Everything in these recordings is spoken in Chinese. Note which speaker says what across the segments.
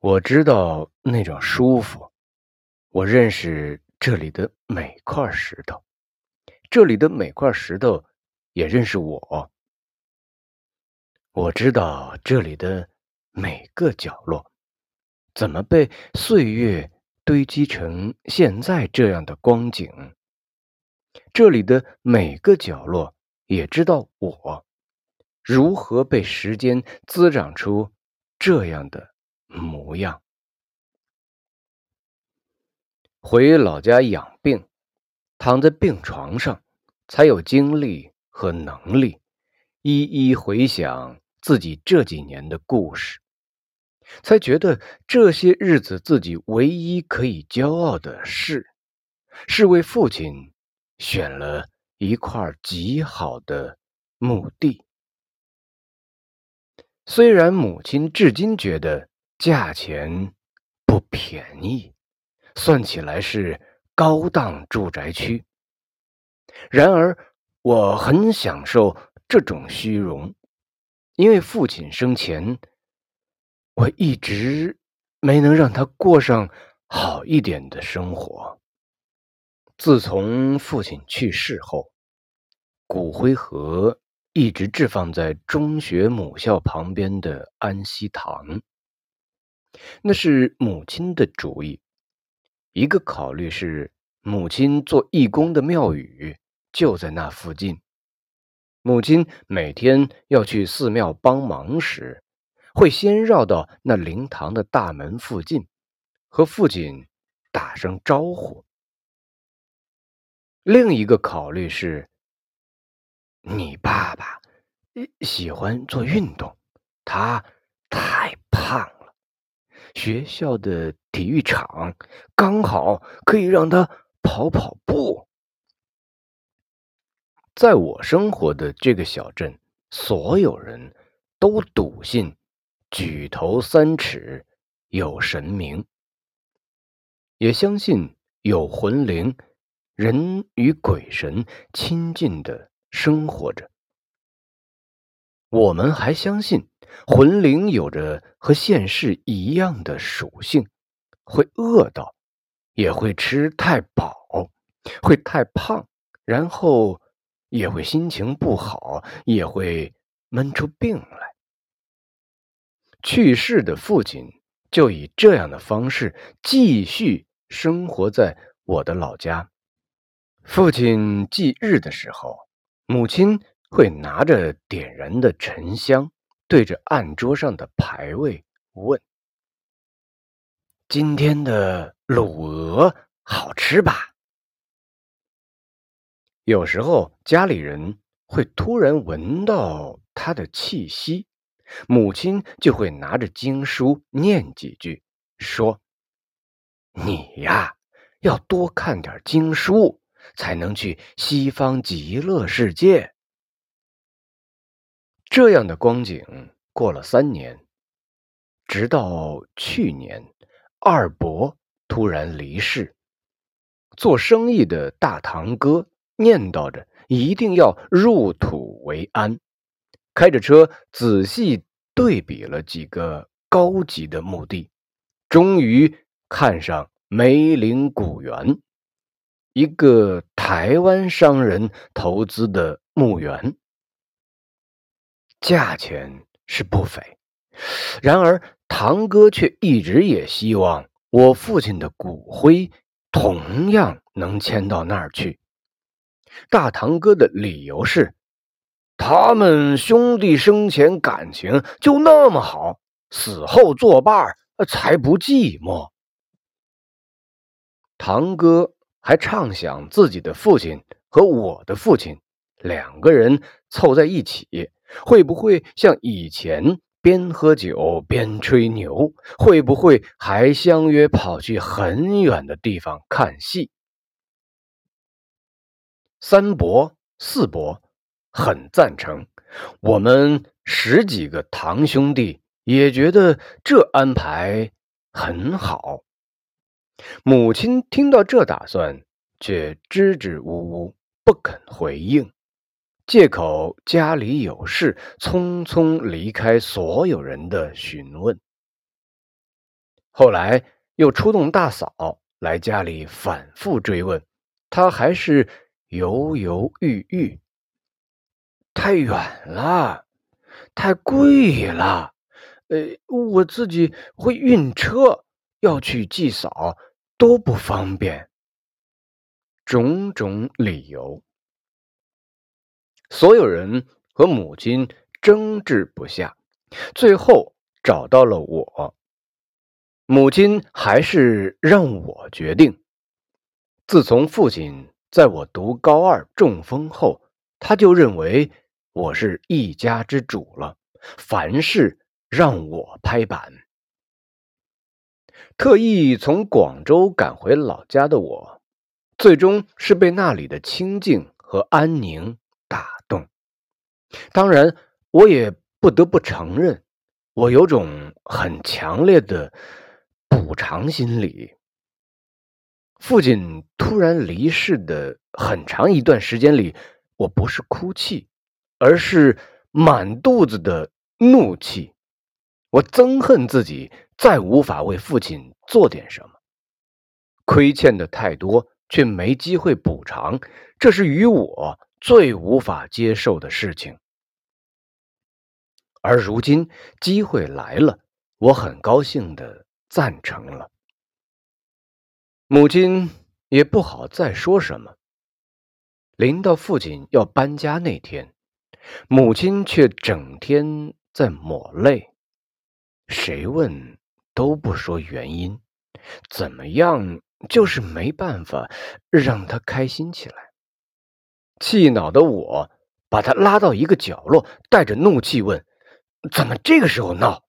Speaker 1: 我知道那种舒服，我认识这里的每块石头，这里的每块石头也认识我。我知道这里的每个角落，怎么被岁月堆积成现在这样的光景。这里的每个角落也知道我如何被时间滋长出这样的模样。回老家养病，躺在病床上，才有精力和能力一一回想自己这几年的故事，才觉得这些日子自己唯一可以骄傲的事，是为父亲。选了一块极好的墓地，虽然母亲至今觉得价钱不便宜，算起来是高档住宅区，然而我很享受这种虚荣，因为父亲生前，我一直没能让他过上好一点的生活。自从父亲去世后，骨灰盒一直置放在中学母校旁边的安息堂。那是母亲的主意。一个考虑是，母亲做义工的庙宇就在那附近。母亲每天要去寺庙帮忙时，会先绕到那灵堂的大门附近，和父亲打声招呼。另一个考虑是，你爸爸喜欢做运动，他太胖。学校的体育场刚好可以让他跑跑步。在我生活的这个小镇，所有人都笃信举头三尺有神明，也相信有魂灵。人与鬼神亲近的生活着，我们还相信魂灵有着和现世一样的属性，会饿到，也会吃太饱，会太胖，然后也会心情不好，也会闷出病来。去世的父亲就以这样的方式继续生活在我的老家。父亲忌日的时候，母亲会拿着点燃的沉香，对着案桌上的牌位问：“今天的卤鹅好吃吧？”有时候家里人会突然闻到他的气息，母亲就会拿着经书念几句，说：“你呀，要多看点经书。”才能去西方极乐世界。这样的光景过了三年，直到去年，二伯突然离世。做生意的大堂哥念叨着一定要入土为安，开着车仔细对比了几个高级的墓地，终于看上梅林古园。一个台湾商人投资的墓园，价钱是不菲。然而，堂哥却一直也希望我父亲的骨灰同样能迁到那儿去。大堂哥的理由是，他们兄弟生前感情就那么好，死后作伴才不寂寞。堂哥。还畅想自己的父亲和我的父亲两个人凑在一起，会不会像以前边喝酒边吹牛？会不会还相约跑去很远的地方看戏？三伯、四伯很赞成，我们十几个堂兄弟也觉得这安排很好。母亲听到这打算，却支支吾吾不肯回应，借口家里有事，匆匆离开所有人的询问。后来又出动大嫂来家里反复追问，他还是犹犹豫豫。太远了，太贵了，呃，我自己会晕车，要去祭扫都不方便。种种理由，所有人和母亲争执不下，最后找到了我。母亲还是让我决定。自从父亲在我读高二中风后，他就认为我是一家之主了，凡事让我拍板。特意从广州赶回老家的我，最终是被那里的清静和安宁。当然，我也不得不承认，我有种很强烈的。补偿心理。父亲突然离世的很长一段时间里，我不是哭泣，而是满肚子的怒气。我憎恨自己再无法为父亲做点什么，亏欠的太多，却没机会补偿，这是与我最无法接受的事情。而如今机会来了，我很高兴的。赞成了，母亲也不好再说什么。临到父亲要搬家那天，母亲却整天在抹泪，谁问都不说原因，怎么样就是没办法让他开心起来。气恼的我把他拉到一个角落，带着怒气问：“怎么这个时候闹？”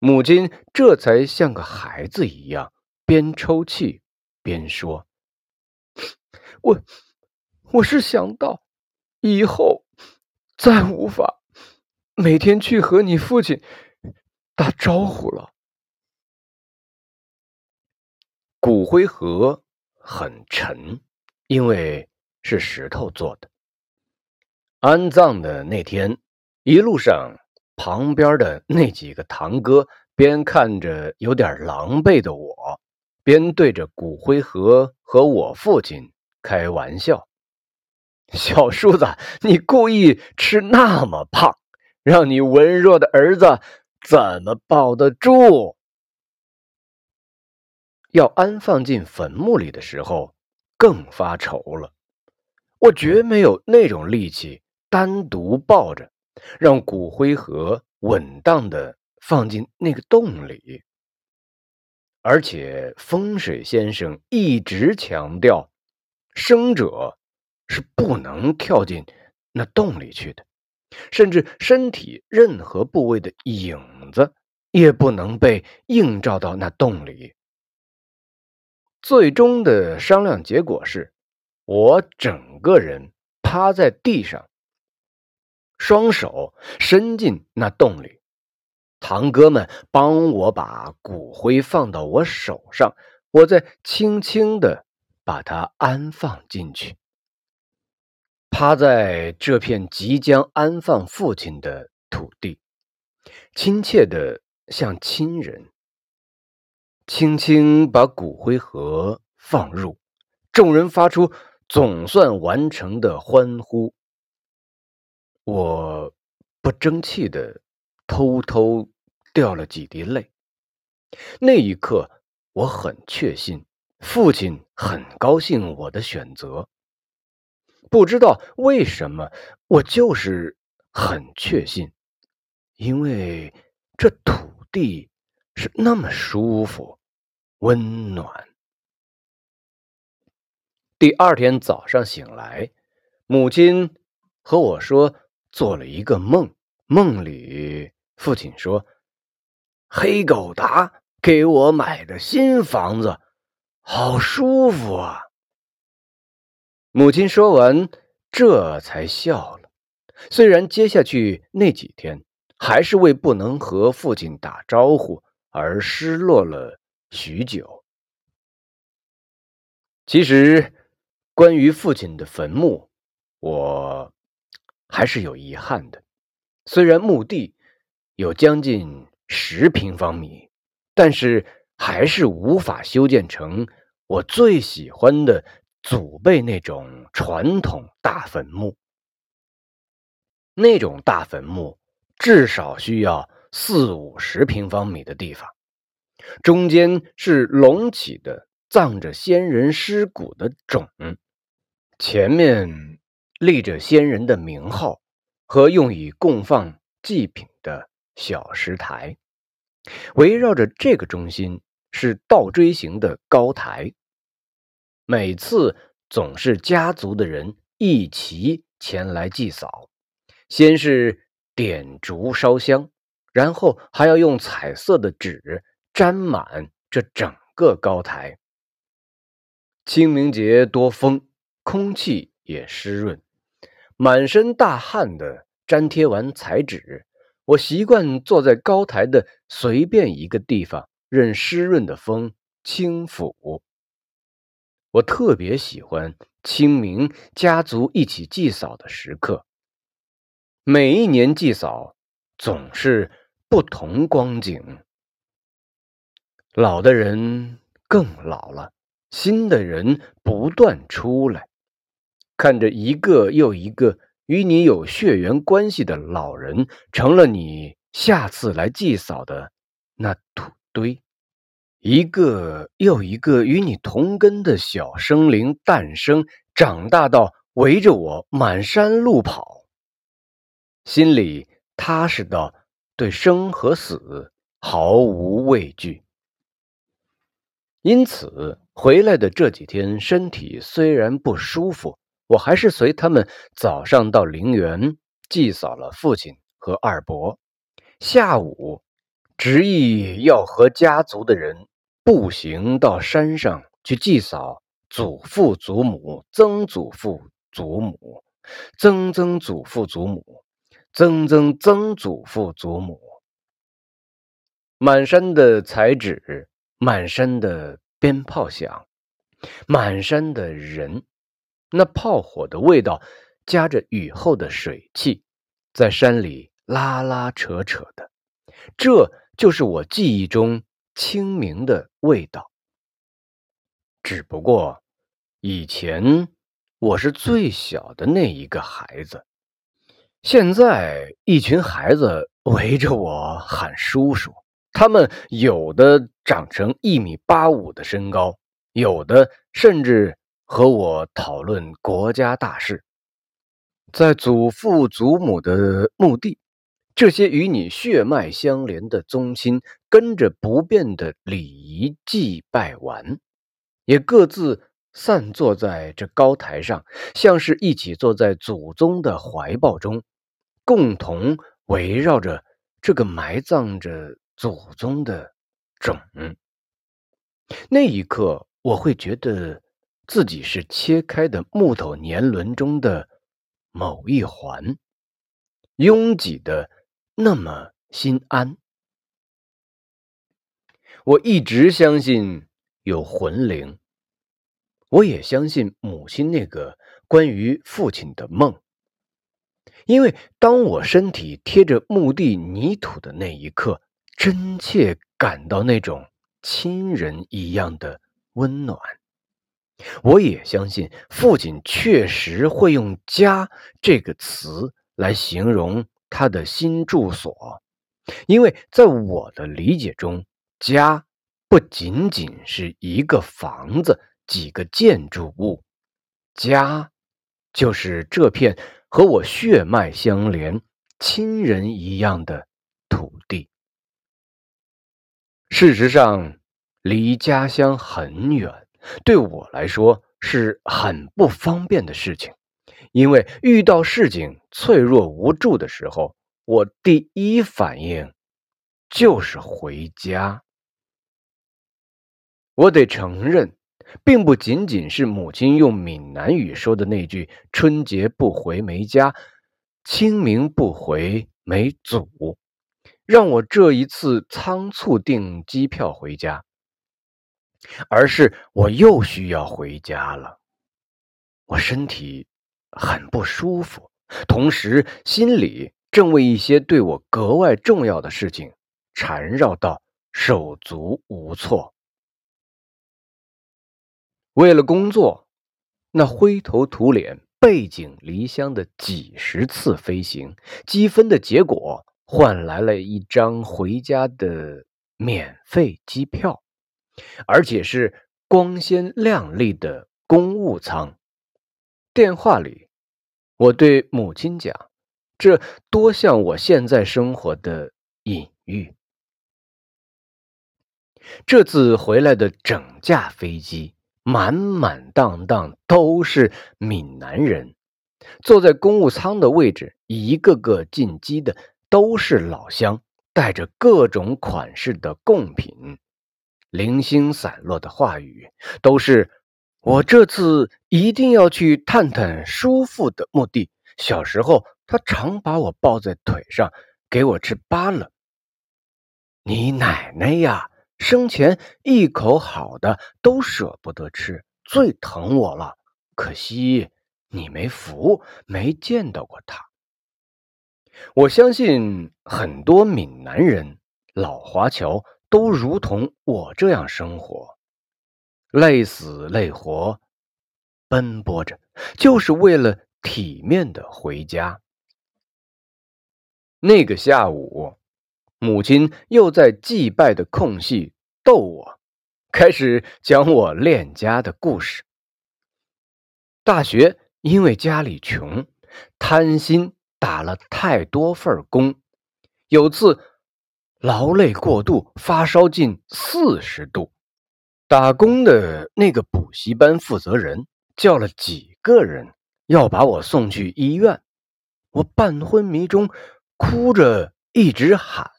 Speaker 1: 母亲这才像个孩子一样，边抽泣边说：“我我是想到以后再无法每天去和你父亲打招呼了。”骨灰盒很沉，因为是石头做的。安葬的那天，一路上。旁边的那几个堂哥边看着有点狼狈的我，边对着骨灰盒和我父亲开玩笑：“ 小叔子，你故意吃那么胖，让你文弱的儿子怎么抱得住？”要安放进坟墓里的时候，更发愁了。我绝没有那种力气单独抱着。让骨灰盒稳当的放进那个洞里，而且风水先生一直强调，生者是不能跳进那洞里去的，甚至身体任何部位的影子也不能被映照到那洞里。最终的商量结果是，我整个人趴在地上。双手伸进那洞里，堂哥们帮我把骨灰放到我手上，我再轻轻的把它安放进去。趴在这片即将安放父亲的土地，亲切的像亲人。轻轻把骨灰盒放入，众人发出总算完成的欢呼。我不争气的偷偷掉了几滴泪。那一刻，我很确信，父亲很高兴我的选择。不知道为什么，我就是很确信，因为这土地是那么舒服、温暖。第二天早上醒来，母亲和我说。做了一个梦，梦里父亲说：“黑狗达给我买的新房子，好舒服啊。”母亲说完，这才笑了。虽然接下去那几天还是为不能和父亲打招呼而失落了许久。其实，关于父亲的坟墓，我。还是有遗憾的，虽然墓地有将近十平方米，但是还是无法修建成我最喜欢的祖辈那种传统大坟墓。那种大坟墓至少需要四五十平方米的地方，中间是隆起的葬着先人尸骨的冢，前面立着先人的名号和用以供放祭品的小石台。围绕着这个中心是倒锥形的高台，每次总是家族的人一齐前来祭扫，先是点烛烧香，然后还要用彩色的纸沾满这整个高台。清明节多风，空气也湿润，满身大汗的粘贴完彩纸。我习惯坐在高台的随便一个地方，任湿润的风轻抚。我特别喜欢清明家族一起祭扫的时刻。每一年祭扫总是不同光景，老的人更老了，新的人不断出来，看着一个又一个。与你有血缘关系的老人，成了你下次来祭扫的那土堆；一个又一个与你同根的小生灵诞生、长大到围着我满山路跑，心里踏实到对生和死毫无畏惧。因此，回来的这几天，身体虽然不舒服。我还是随他们早上到陵园祭扫了父亲和二伯，下午执意要和家族的人步行到山上去祭扫祖父祖母、曾祖父祖母、曾曾祖父祖母、曾曾曾祖父祖母。满山的彩纸，满山的鞭炮响，满山的人。那炮火的味道，夹着雨后的水汽，在山里拉拉扯扯的，这就是我记忆中清明的味道。只不过，以前我是最小的那一个孩子，现在一群孩子围着我喊叔叔，他们有的长成一米八五的身高，有的甚至。和我讨论国家大事，在祖父祖母的墓地，这些与你血脉相连的宗亲，跟着不变的礼仪祭拜完，也各自散坐在这高台上，像是一起坐在祖宗的怀抱中，共同围绕着这个埋葬着祖宗的冢。那一刻，我会觉得。自己是切开的木头年轮中的某一环，拥挤的那么心安。我一直相信有魂灵，我也相信母亲那个关于父亲的梦，因为当我身体贴着墓地泥土的那一刻，真切感到那种亲人一样的温暖。我也相信父亲确实会用“家”这个词来形容他的新住所，因为在我的理解中，家不仅仅是一个房子、几个建筑物，家就是这片和我血脉相连、亲人一样的土地。事实上，离家乡很远。对我来说是很不方便的事情，因为遇到事情脆弱无助的时候，我第一反应就是回家。我得承认，并不仅仅是母亲用闽南语说的那句“春节不回没家，清明不回没祖”，让我这一次仓促订机票回家。而是我又需要回家了，我身体很不舒服，同时心里正为一些对我格外重要的事情缠绕到手足无措。为了工作，那灰头土脸、背井离乡的几十次飞行，积分的结果换来了一张回家的免费机票，而且是光鲜亮丽的公务舱。电话里，我对母亲讲：“这多像我现在生活的隐喻。”这次回来的整架飞机。满满当当都是闽南人，坐在公务舱的位置，一个个进机的都是老乡，带着各种款式的贡品，零星散落的话语都是我这次一定要去探探叔父的墓地。小时候，他常把我抱在腿上，给我吃扒了。你奶奶呀！生前一口好的都舍不得吃，最疼我了。可惜你没福，没见到过他。我相信很多闽南人、老华侨都如同我这样生活，累死累活，奔波着，就是为了体面的回家。那个下午。母亲又在祭拜的空隙逗我，开始讲我恋家的故事。大学因为家里穷，贪心打了太多份工，有次劳累过度，发烧近四十度。打工的那个补习班负责人叫了几个人要把我送去医院，我半昏迷中哭着。一直喊：“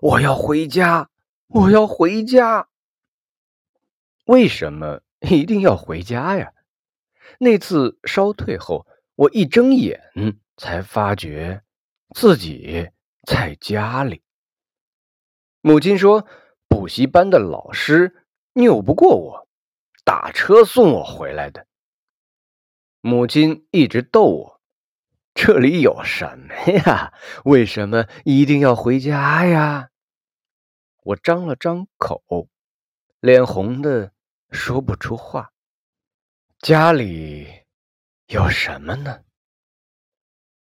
Speaker 1: 我要回家，我要回家。”为什么一定要回家呀？那次烧退后，我一睁眼才发觉自己在家里。母亲说：“补习班的老师拗不过我，打车送我回来的。”母亲一直逗我。这里有什么呀？为什么一定要回家呀？我张了张口，脸红的说不出话。家里有什么呢？